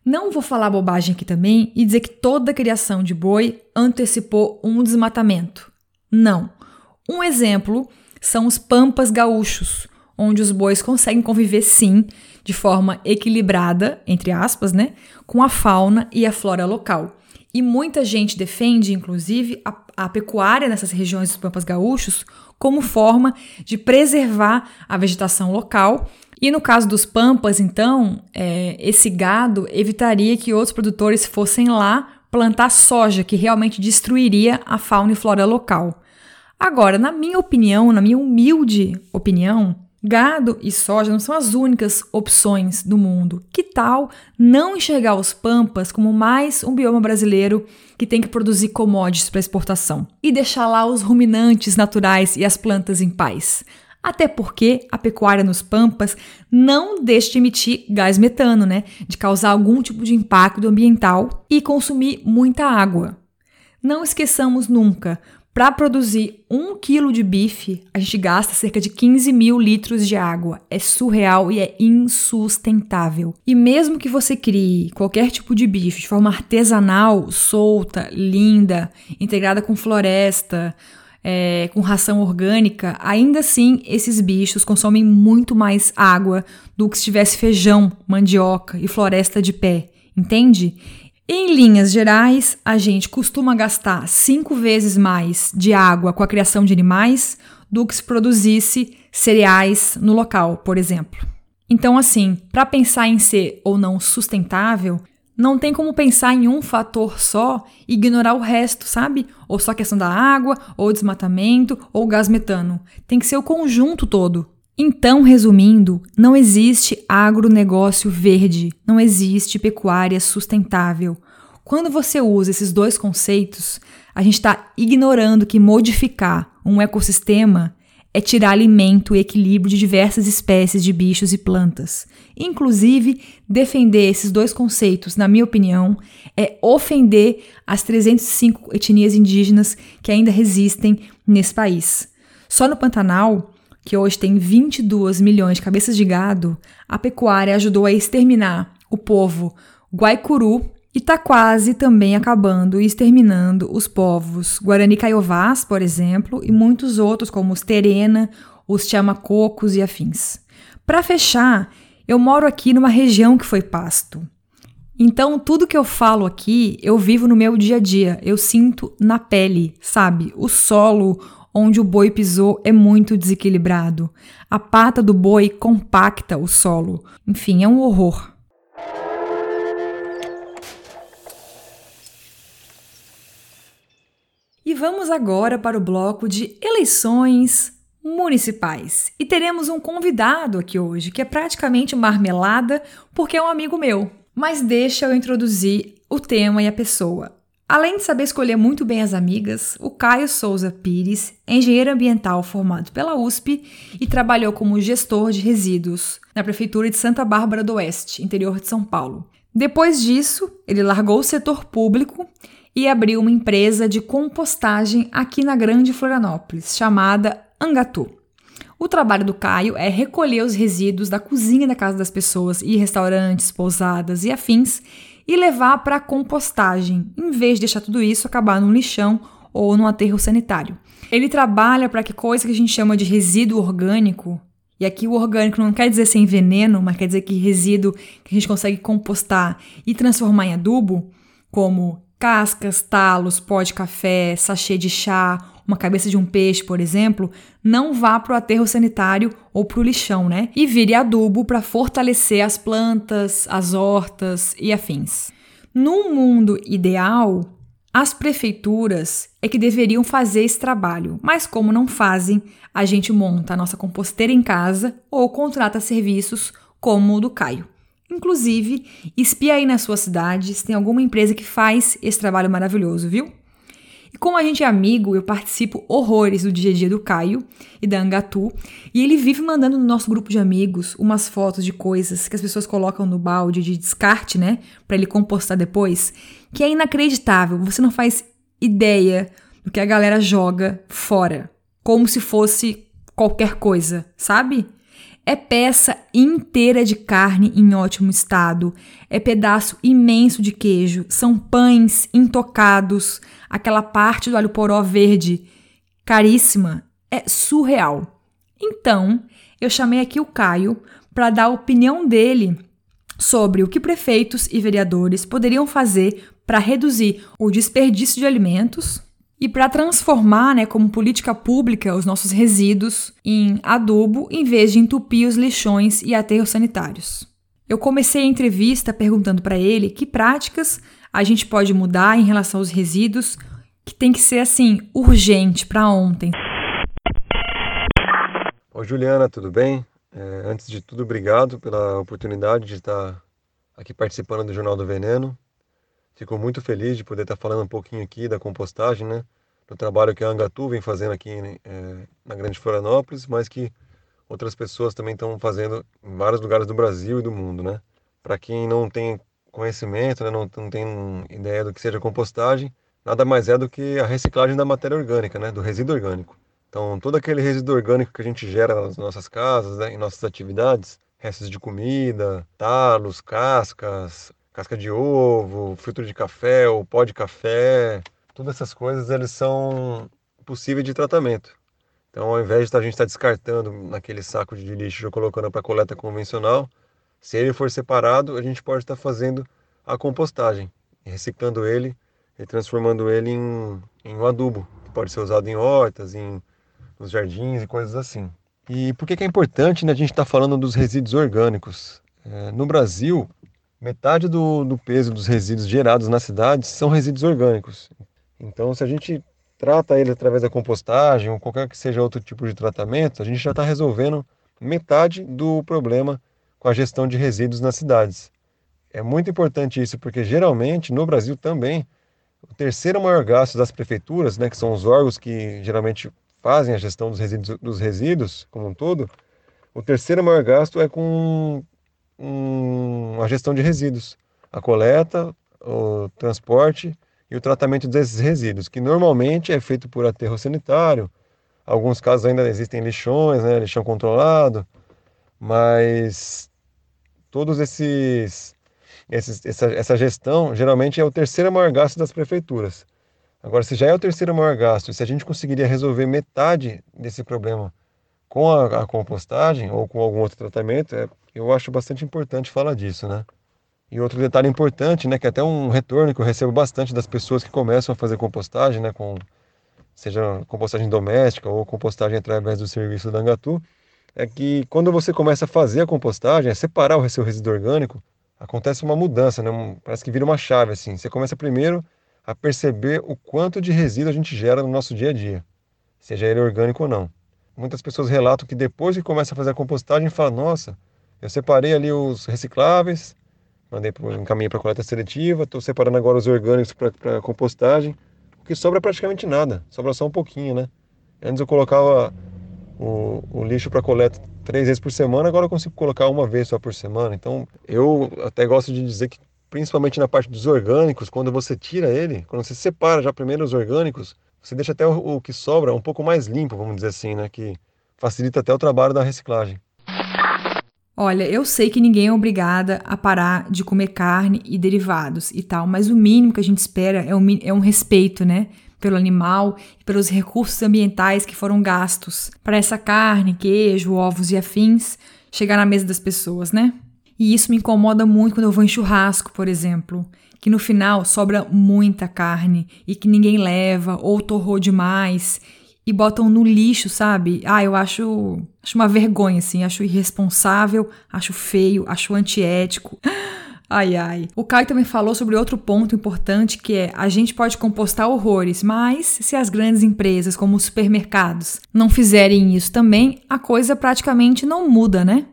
não vou falar bobagem aqui também e dizer que toda a criação de boi antecipou um desmatamento. Não. Um exemplo são os pampas gaúchos, onde os bois conseguem conviver sim, de forma equilibrada, entre aspas, né, com a fauna e a flora local. E muita gente defende, inclusive, a, a pecuária nessas regiões dos pampas gaúchos como forma de preservar a vegetação local e no caso dos pampas, então, é, esse gado evitaria que outros produtores fossem lá plantar soja, que realmente destruiria a fauna e flora local. Agora, na minha opinião, na minha humilde opinião, Gado e soja não são as únicas opções do mundo. Que tal não enxergar os pampas como mais um bioma brasileiro que tem que produzir commodities para exportação e deixar lá os ruminantes naturais e as plantas em paz? Até porque a pecuária nos pampas não deixa de emitir gás metano, né? De causar algum tipo de impacto ambiental e consumir muita água. Não esqueçamos nunca, para produzir um quilo de bife, a gente gasta cerca de 15 mil litros de água. É surreal e é insustentável. E mesmo que você crie qualquer tipo de bife de forma artesanal, solta, linda, integrada com floresta, é, com ração orgânica, ainda assim esses bichos consomem muito mais água do que se tivesse feijão, mandioca e floresta de pé. Entende? Em linhas gerais, a gente costuma gastar cinco vezes mais de água com a criação de animais do que se produzisse cereais no local, por exemplo. Então, assim, para pensar em ser ou não sustentável, não tem como pensar em um fator só e ignorar o resto, sabe? Ou só a questão da água, ou desmatamento, ou gás metano. Tem que ser o conjunto todo. Então, resumindo, não existe agronegócio verde, não existe pecuária sustentável. Quando você usa esses dois conceitos, a gente está ignorando que modificar um ecossistema é tirar alimento e equilíbrio de diversas espécies de bichos e plantas. Inclusive, defender esses dois conceitos, na minha opinião, é ofender as 305 etnias indígenas que ainda resistem nesse país. Só no Pantanal, que hoje tem 22 milhões de cabeças de gado, a pecuária ajudou a exterminar o povo Guaicuru e está quase também acabando e exterminando os povos Guarani Caiovás, por exemplo, e muitos outros, como os Terena, os Chamacocos e afins. Para fechar, eu moro aqui numa região que foi pasto. Então, tudo que eu falo aqui, eu vivo no meu dia a dia, eu sinto na pele, sabe? O solo, onde o boi pisou é muito desequilibrado. A pata do boi compacta o solo. Enfim, é um horror. E vamos agora para o bloco de eleições municipais. E teremos um convidado aqui hoje, que é praticamente marmelada, porque é um amigo meu. Mas deixa eu introduzir o tema e a pessoa. Além de saber escolher muito bem as amigas, o Caio Souza Pires é engenheiro ambiental formado pela USP e trabalhou como gestor de resíduos na Prefeitura de Santa Bárbara do Oeste, interior de São Paulo. Depois disso, ele largou o setor público e abriu uma empresa de compostagem aqui na Grande Florianópolis, chamada Angatu. O trabalho do Caio é recolher os resíduos da cozinha da casa das pessoas e restaurantes, pousadas e afins e levar para compostagem, em vez de deixar tudo isso acabar num lixão ou num aterro sanitário. Ele trabalha para que coisa que a gente chama de resíduo orgânico, e aqui o orgânico não quer dizer sem veneno, mas quer dizer que resíduo que a gente consegue compostar e transformar em adubo, como cascas, talos, pó de café, sachê de chá, uma cabeça de um peixe, por exemplo, não vá para o aterro sanitário ou para o lixão, né? E vire adubo para fortalecer as plantas, as hortas e afins. Num mundo ideal, as prefeituras é que deveriam fazer esse trabalho, mas como não fazem, a gente monta a nossa composteira em casa ou contrata serviços como o do Caio. Inclusive, espia aí na sua cidade se tem alguma empresa que faz esse trabalho maravilhoso, viu? E como a gente é amigo, eu participo horrores do dia a dia do Caio e da Angatu, e ele vive mandando no nosso grupo de amigos umas fotos de coisas que as pessoas colocam no balde de descarte, né, para ele compostar depois, que é inacreditável. Você não faz ideia do que a galera joga fora, como se fosse qualquer coisa, sabe? É peça inteira de carne em ótimo estado, é pedaço imenso de queijo, são pães intocados, aquela parte do alho poró verde, caríssima, é surreal. Então, eu chamei aqui o Caio para dar a opinião dele sobre o que prefeitos e vereadores poderiam fazer para reduzir o desperdício de alimentos e para transformar, né, como política pública, os nossos resíduos em adubo em vez de entupir os lixões e aterros sanitários. Eu comecei a entrevista perguntando para ele que práticas a gente pode mudar em relação aos resíduos, que tem que ser assim, urgente para ontem. Oi, Juliana, tudo bem? É, antes de tudo, obrigado pela oportunidade de estar aqui participando do Jornal do Veneno. Fico muito feliz de poder estar falando um pouquinho aqui da compostagem, né? Do trabalho que a Angatu vem fazendo aqui é, na Grande Florianópolis, mas que outras pessoas também estão fazendo em vários lugares do Brasil e do mundo, né? Para quem não tem conhecimento, né, não, não tem ideia do que seja compostagem, nada mais é do que a reciclagem da matéria orgânica, né, do resíduo orgânico. Então, todo aquele resíduo orgânico que a gente gera nas nossas casas, né, em nossas atividades, restos de comida, talos, cascas, casca de ovo, filtro de café, ou pó de café, todas essas coisas eles são possíveis de tratamento. Então, ao invés de a gente estar descartando naquele saco de lixo e colocando para coleta convencional, se ele for separado, a gente pode estar fazendo a compostagem, reciclando ele e transformando ele em, em um adubo, que pode ser usado em hortas, em, nos jardins e coisas assim. E por que, que é importante né, a gente estar tá falando dos resíduos orgânicos? É, no Brasil, metade do, do peso dos resíduos gerados nas cidades são resíduos orgânicos. Então, se a gente trata ele através da compostagem ou qualquer que seja outro tipo de tratamento, a gente já está resolvendo metade do problema com a gestão de resíduos nas cidades. É muito importante isso, porque geralmente no Brasil também o terceiro maior gasto das prefeituras, né, que são os órgãos que geralmente fazem a gestão dos resíduos, dos resíduos como um todo, o terceiro maior gasto é com um, a gestão de resíduos, a coleta, o transporte e o tratamento desses resíduos, que normalmente é feito por aterro sanitário. Alguns casos ainda existem lixões, né, lixão controlado, mas todos esses, esses essa, essa gestão geralmente é o terceiro maior gasto das prefeituras. Agora, se já é o terceiro maior gasto, se a gente conseguiria resolver metade desse problema com a, a compostagem ou com algum outro tratamento, é, eu acho bastante importante falar disso, né? E outro detalhe importante, né, que é até um retorno que eu recebo bastante das pessoas que começam a fazer compostagem, né, com seja compostagem doméstica ou compostagem através do serviço da Angatu, é que quando você começa a fazer a compostagem, a separar o seu resíduo orgânico, acontece uma mudança, né? parece que vira uma chave assim. Você começa primeiro a perceber o quanto de resíduo a gente gera no nosso dia a dia, seja ele orgânico ou não. Muitas pessoas relatam que depois que começa a fazer a compostagem, falam: Nossa, eu separei ali os recicláveis, mandei encaminhei para coleta seletiva, estou separando agora os orgânicos para compostagem. O que sobra é praticamente nada, sobra só um pouquinho, né? Antes eu colocava o, o lixo para coleta três vezes por semana, agora eu consigo colocar uma vez só por semana. Então, eu até gosto de dizer que, principalmente na parte dos orgânicos, quando você tira ele, quando você separa já primeiro os orgânicos, você deixa até o, o que sobra um pouco mais limpo, vamos dizer assim, né? Que facilita até o trabalho da reciclagem. Olha, eu sei que ninguém é obrigada a parar de comer carne e derivados e tal, mas o mínimo que a gente espera é um, é um respeito, né? pelo animal e pelos recursos ambientais que foram gastos para essa carne, queijo, ovos e afins chegar na mesa das pessoas, né? E isso me incomoda muito quando eu vou em churrasco, por exemplo, que no final sobra muita carne e que ninguém leva ou torrou demais e botam no lixo, sabe? Ah, eu acho, acho uma vergonha assim, acho irresponsável, acho feio, acho antiético. Ai, ai. O Caio também falou sobre outro ponto importante que é a gente pode compostar horrores, mas se as grandes empresas, como os supermercados, não fizerem isso também, a coisa praticamente não muda, né?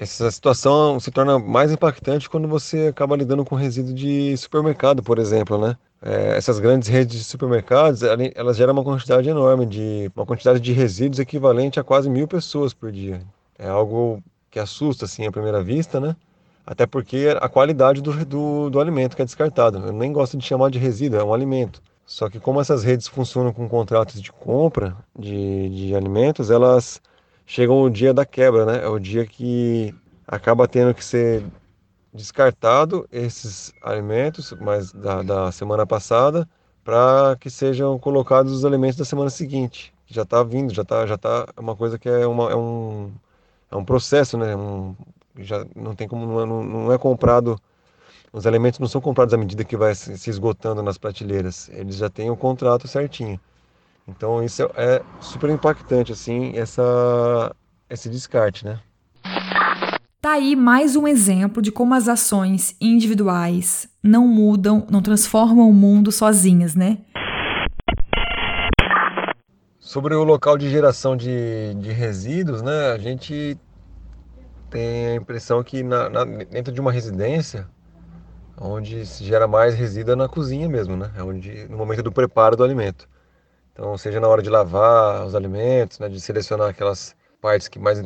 Essa situação se torna mais impactante quando você acaba lidando com resíduo de supermercado, por exemplo, né? É, essas grandes redes de supermercados, elas geram uma quantidade enorme de uma quantidade de resíduos equivalente a quase mil pessoas por dia. É algo que assusta assim à primeira vista, né? Até porque a qualidade do, do, do alimento que é descartado. Eu nem gosto de chamar de resíduo, é um alimento. Só que como essas redes funcionam com contratos de compra de, de alimentos, elas chegam o dia da quebra, né? É o dia que acaba tendo que ser descartado esses alimentos, mas da, da semana passada, para que sejam colocados os alimentos da semana seguinte. Já está vindo, já está, já tá é uma coisa que é, uma, é um é um processo, né? Um, já não tem como não, não é comprado os alimentos não são comprados à medida que vai se esgotando nas prateleiras. Eles já têm o contrato certinho. Então isso é super impactante assim essa esse descarte, né? Tá aí mais um exemplo de como as ações individuais não mudam, não transformam o mundo sozinhas, né? Sobre o local de geração de, de resíduos, né, a gente tem a impressão que na, na, dentro de uma residência, onde se gera mais resíduo é na cozinha mesmo, né? É onde, no momento do preparo do alimento. Então, seja na hora de lavar os alimentos, né, de selecionar aquelas partes que mais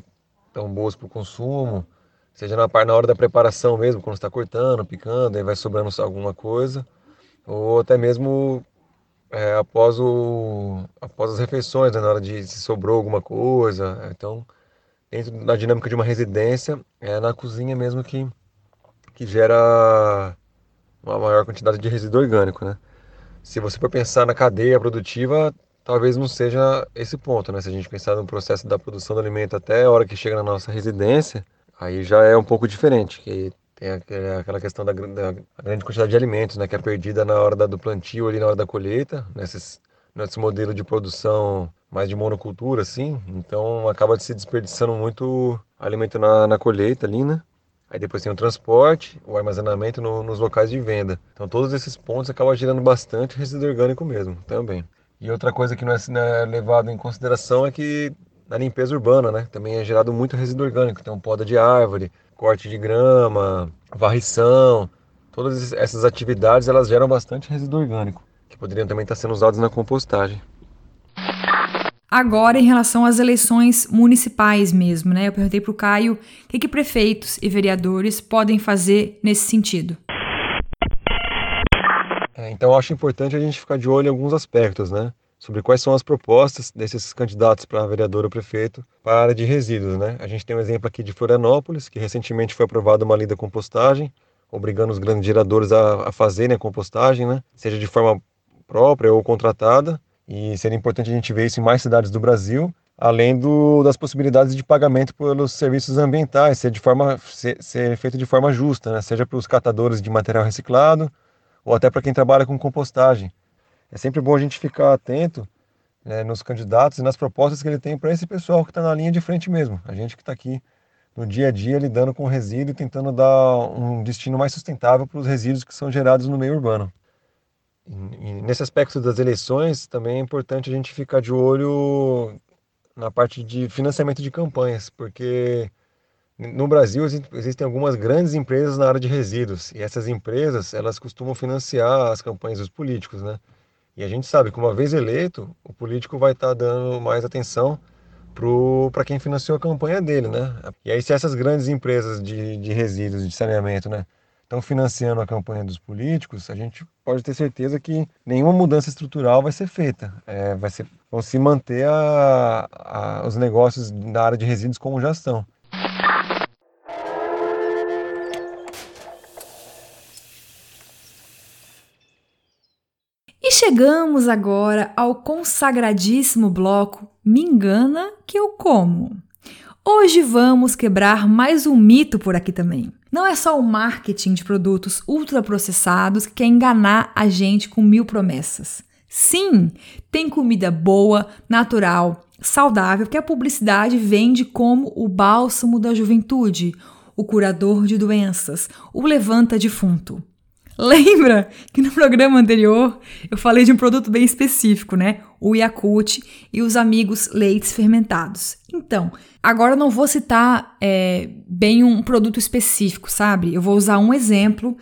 estão boas para o consumo, seja na, na hora da preparação mesmo, quando está cortando, picando, aí vai sobrando alguma coisa, ou até mesmo é, após, o, após as refeições, né, na hora de se sobrou alguma coisa. Então, dentro da dinâmica de uma residência, é na cozinha mesmo que, que gera uma maior quantidade de resíduo orgânico, né? Se você for pensar na cadeia produtiva, talvez não seja esse ponto, né? Se a gente pensar no processo da produção do alimento até a hora que chega na nossa residência, aí já é um pouco diferente, que tem aquela questão da, da grande quantidade de alimentos, né? Que é perdida na hora da, do plantio ali na hora da colheita, nesses, nesse modelo de produção mais de monocultura, assim. Então acaba se desperdiçando muito alimento na, na colheita ali, né? Aí depois tem o transporte, o armazenamento no, nos locais de venda. Então todos esses pontos acabam gerando bastante resíduo orgânico mesmo, também. E outra coisa que não é, não é levado em consideração é que na limpeza urbana, né, também é gerado muito resíduo orgânico. Então poda de árvore, corte de grama, varrição, todas essas atividades elas geram bastante resíduo orgânico, que poderiam também estar sendo usados na compostagem. Agora, em relação às eleições municipais mesmo, né? Eu perguntei para o Caio o que, que prefeitos e vereadores podem fazer nesse sentido. É, então, acho importante a gente ficar de olho em alguns aspectos, né? Sobre quais são as propostas desses candidatos para vereador ou prefeito para a área de resíduos, né? A gente tem um exemplo aqui de Florianópolis, que recentemente foi aprovada uma lei da compostagem, obrigando os grandes geradores a, a fazerem a compostagem, né? Seja de forma própria ou contratada e seria importante a gente ver isso em mais cidades do Brasil, além do, das possibilidades de pagamento pelos serviços ambientais, ser, de forma, ser, ser feito de forma justa, né? seja para os catadores de material reciclado ou até para quem trabalha com compostagem. É sempre bom a gente ficar atento né, nos candidatos e nas propostas que ele tem para esse pessoal que está na linha de frente mesmo. A gente que está aqui no dia a dia lidando com resíduo e tentando dar um destino mais sustentável para os resíduos que são gerados no meio urbano. E nesse aspecto das eleições, também é importante a gente ficar de olho na parte de financiamento de campanhas, porque no Brasil existem algumas grandes empresas na área de resíduos e essas empresas elas costumam financiar as campanhas dos políticos, né? E a gente sabe que uma vez eleito, o político vai estar dando mais atenção para quem financiou a campanha dele, né? E aí se essas grandes empresas de, de resíduos, de saneamento, né, estão financiando a campanha dos políticos, a gente pode ter certeza que nenhuma mudança estrutural vai ser feita. É, vai ser, vão se manter a, a, os negócios na área de resíduos como já estão. E chegamos agora ao consagradíssimo bloco Me Engana que eu como. Hoje vamos quebrar mais um mito por aqui também. Não é só o marketing de produtos ultraprocessados que quer enganar a gente com mil promessas. Sim, tem comida boa, natural, saudável que a publicidade vende como o bálsamo da juventude, o curador de doenças, o levanta defunto. Lembra que no programa anterior eu falei de um produto bem específico, né? O Yakult e os amigos leites fermentados. Então, agora eu não vou citar é, bem um produto específico, sabe? Eu vou usar um exemplo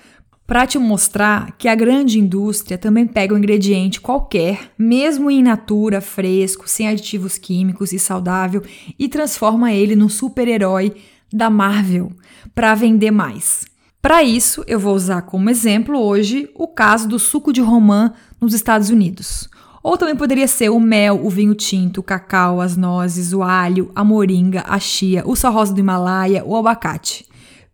para te mostrar que a grande indústria também pega um ingrediente qualquer, mesmo in natura, fresco, sem aditivos químicos e saudável, e transforma ele num super-herói da Marvel para vender mais. Para isso, eu vou usar como exemplo hoje o caso do suco de romã nos Estados Unidos. Ou também poderia ser o mel, o vinho tinto, o cacau, as nozes, o alho, a moringa, a chia, o sal rosa do Himalaia, o abacate.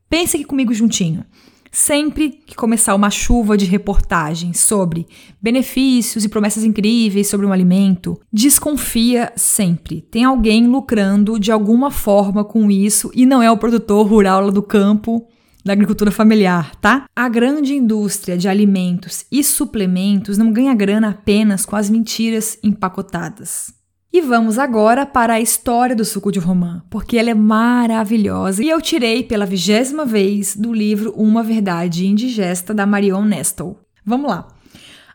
Pense aqui comigo juntinho. Sempre que começar uma chuva de reportagens sobre benefícios e promessas incríveis sobre um alimento, desconfia sempre. Tem alguém lucrando de alguma forma com isso e não é o produtor rural lá do campo da agricultura familiar, tá? A grande indústria de alimentos e suplementos não ganha grana apenas com as mentiras empacotadas. E vamos agora para a história do suco de romã, porque ela é maravilhosa e eu tirei pela vigésima vez do livro Uma Verdade Indigesta da Marion Nestle. Vamos lá.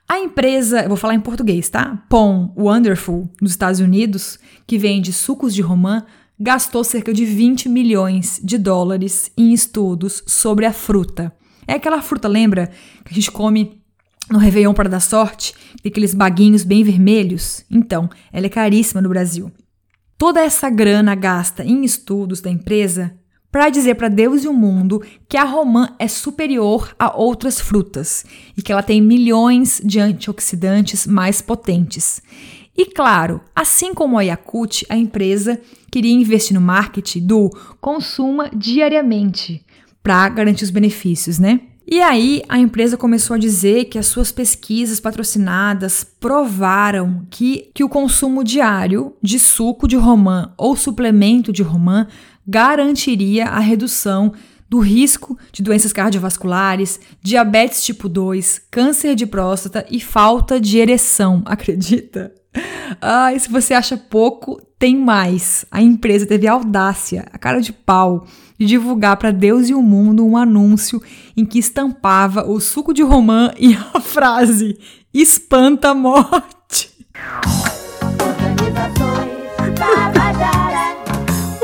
A empresa, eu vou falar em português, tá? Pom Wonderful, nos Estados Unidos, que vende sucos de romã, gastou cerca de 20 milhões de dólares em estudos sobre a fruta. É aquela fruta, lembra? Que a gente come no Réveillon para dar sorte, tem aqueles baguinhos bem vermelhos. Então, ela é caríssima no Brasil. Toda essa grana gasta em estudos da empresa para dizer para Deus e o mundo que a romã é superior a outras frutas e que ela tem milhões de antioxidantes mais potentes. E claro, assim como a Yakut, a empresa queria investir no marketing do consuma diariamente para garantir os benefícios, né? E aí a empresa começou a dizer que as suas pesquisas patrocinadas provaram que, que o consumo diário de suco de romã ou suplemento de romã garantiria a redução do risco de doenças cardiovasculares, diabetes tipo 2, câncer de próstata e falta de ereção, acredita? Ah, e se você acha pouco, tem mais. A empresa teve a audácia, a cara de pau, de divulgar para Deus e o mundo um anúncio em que estampava o suco de romã e a frase: espanta a morte.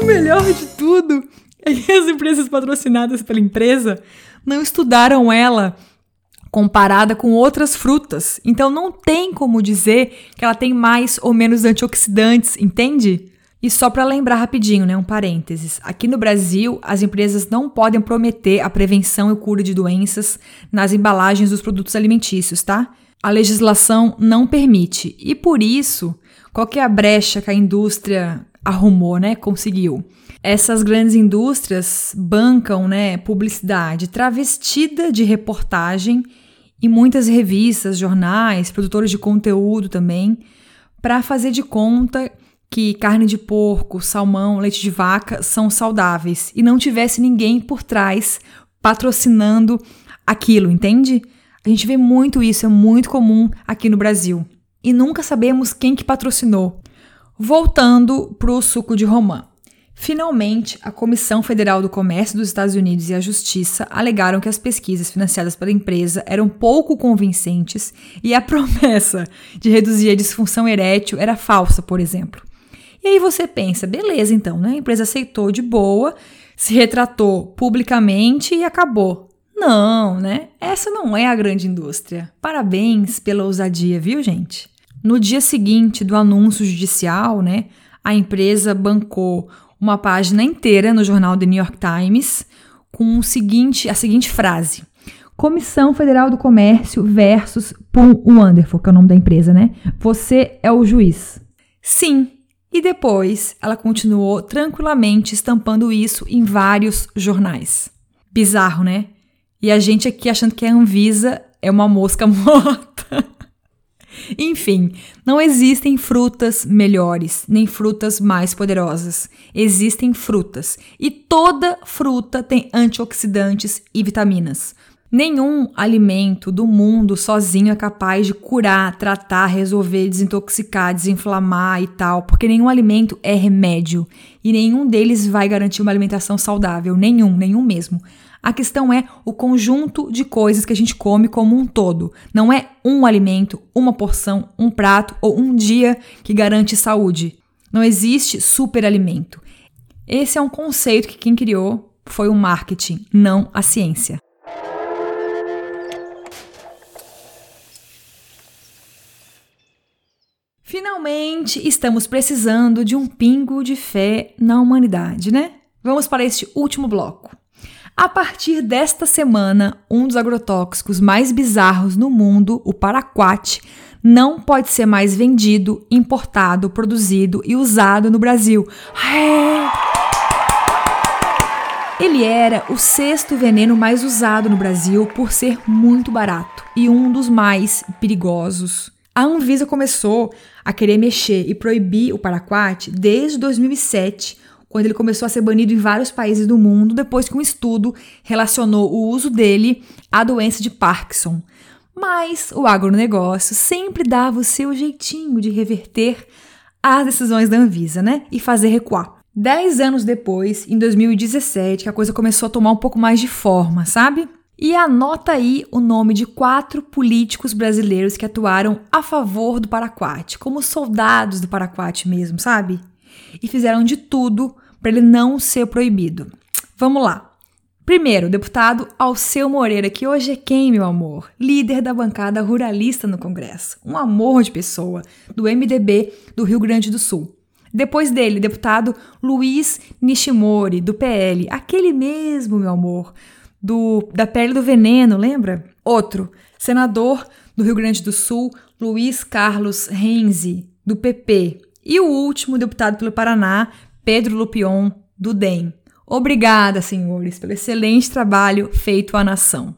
o melhor de tudo é que as empresas patrocinadas pela empresa não estudaram ela comparada com outras frutas. Então não tem como dizer que ela tem mais ou menos antioxidantes, entende? E só para lembrar rapidinho, né, um parênteses. Aqui no Brasil, as empresas não podem prometer a prevenção e cura de doenças nas embalagens dos produtos alimentícios, tá? A legislação não permite. E por isso, qual que é brecha que a indústria arrumou, né, conseguiu? Essas grandes indústrias bancam, né, publicidade travestida de reportagem e muitas revistas, jornais, produtores de conteúdo também, para fazer de conta que carne de porco, salmão, leite de vaca são saudáveis e não tivesse ninguém por trás patrocinando aquilo, entende? A gente vê muito isso, é muito comum aqui no Brasil. E nunca sabemos quem que patrocinou. Voltando para o suco de romã. Finalmente, a Comissão Federal do Comércio dos Estados Unidos e a Justiça alegaram que as pesquisas financiadas pela empresa eram pouco convincentes e a promessa de reduzir a disfunção erétil era falsa, por exemplo. E aí você pensa, beleza, então, né? A empresa aceitou de boa, se retratou publicamente e acabou. Não, né? Essa não é a grande indústria. Parabéns pela ousadia, viu, gente? No dia seguinte do anúncio judicial, né, a empresa bancou uma página inteira no jornal The New York Times com o seguinte, a seguinte frase: Comissão Federal do Comércio versus Pum Wonderful, que é o nome da empresa, né? Você é o juiz. Sim. E depois ela continuou tranquilamente estampando isso em vários jornais. Bizarro, né? E a gente aqui achando que a Anvisa é uma mosca morta. Enfim, não existem frutas melhores, nem frutas mais poderosas. Existem frutas. E toda fruta tem antioxidantes e vitaminas. Nenhum alimento do mundo sozinho é capaz de curar, tratar, resolver, desintoxicar, desinflamar e tal, porque nenhum alimento é remédio e nenhum deles vai garantir uma alimentação saudável, nenhum, nenhum mesmo. A questão é o conjunto de coisas que a gente come como um todo. Não é um alimento, uma porção, um prato ou um dia que garante saúde. Não existe superalimento. Esse é um conceito que quem criou foi o marketing, não a ciência. Finalmente, estamos precisando de um pingo de fé na humanidade, né? Vamos para este último bloco. A partir desta semana, um dos agrotóxicos mais bizarros no mundo, o paraquat, não pode ser mais vendido, importado, produzido e usado no Brasil. Ele era o sexto veneno mais usado no Brasil por ser muito barato e um dos mais perigosos. A Anvisa começou a querer mexer e proibir o paraquat desde 2007 quando ele começou a ser banido em vários países do mundo depois que um estudo relacionou o uso dele à doença de Parkinson. Mas o agronegócio sempre dava o seu jeitinho de reverter as decisões da Anvisa, né? E fazer recuar. Dez anos depois, em 2017, que a coisa começou a tomar um pouco mais de forma, sabe? E anota aí o nome de quatro políticos brasileiros que atuaram a favor do Paraquat, como soldados do Paraquat mesmo, sabe? E fizeram de tudo para ele não ser proibido. Vamos lá. Primeiro, deputado Alceu Moreira, que hoje é quem, meu amor? Líder da bancada ruralista no Congresso. Um amor de pessoa, do MDB do Rio Grande do Sul. Depois dele, deputado Luiz Nishimori, do PL. Aquele mesmo, meu amor, do, da pele do veneno, lembra? Outro, senador do Rio Grande do Sul, Luiz Carlos Renzi, do PP. E o último, deputado pelo Paraná, Pedro Lupion, do DEM. Obrigada, senhores, pelo excelente trabalho feito à nação.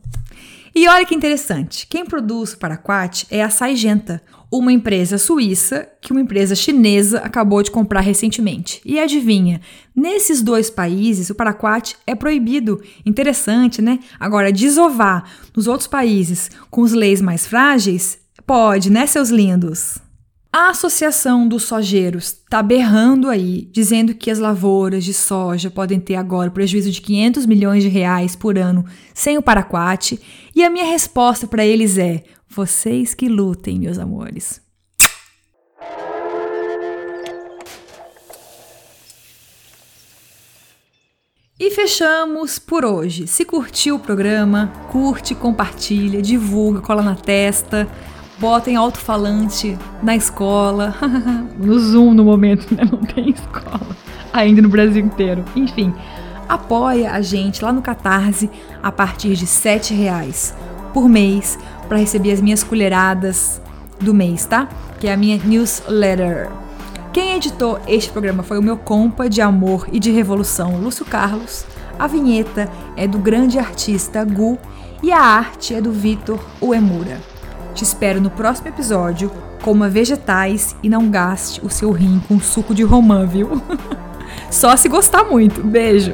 E olha que interessante, quem produz o Paraquat é a Saigenta, uma empresa suíça que uma empresa chinesa acabou de comprar recentemente. E adivinha, nesses dois países o paraquat é proibido. Interessante, né? Agora, desovar nos outros países com as leis mais frágeis, pode, né, seus lindos? A Associação dos Sojeiros está berrando aí, dizendo que as lavouras de soja podem ter agora prejuízo de 500 milhões de reais por ano sem o paraquat, e a minha resposta para eles é: vocês que lutem, meus amores. E fechamos por hoje. Se curtiu o programa, curte, compartilha, divulga, cola na testa, bota em alto-falante na escola, no Zoom no momento, né? Não tem escola ainda no Brasil inteiro. Enfim, apoia a gente lá no Catarse a partir de R$ reais por mês para receber as minhas colheradas do mês, tá? Que é a minha newsletter. Quem editou este programa foi o meu compa de amor e de revolução, Lúcio Carlos. A vinheta é do grande artista Gu e a arte é do Vitor Uemura. Te espero no próximo episódio. Coma vegetais e não gaste o seu rim com suco de romã, viu? Só se gostar muito. Beijo!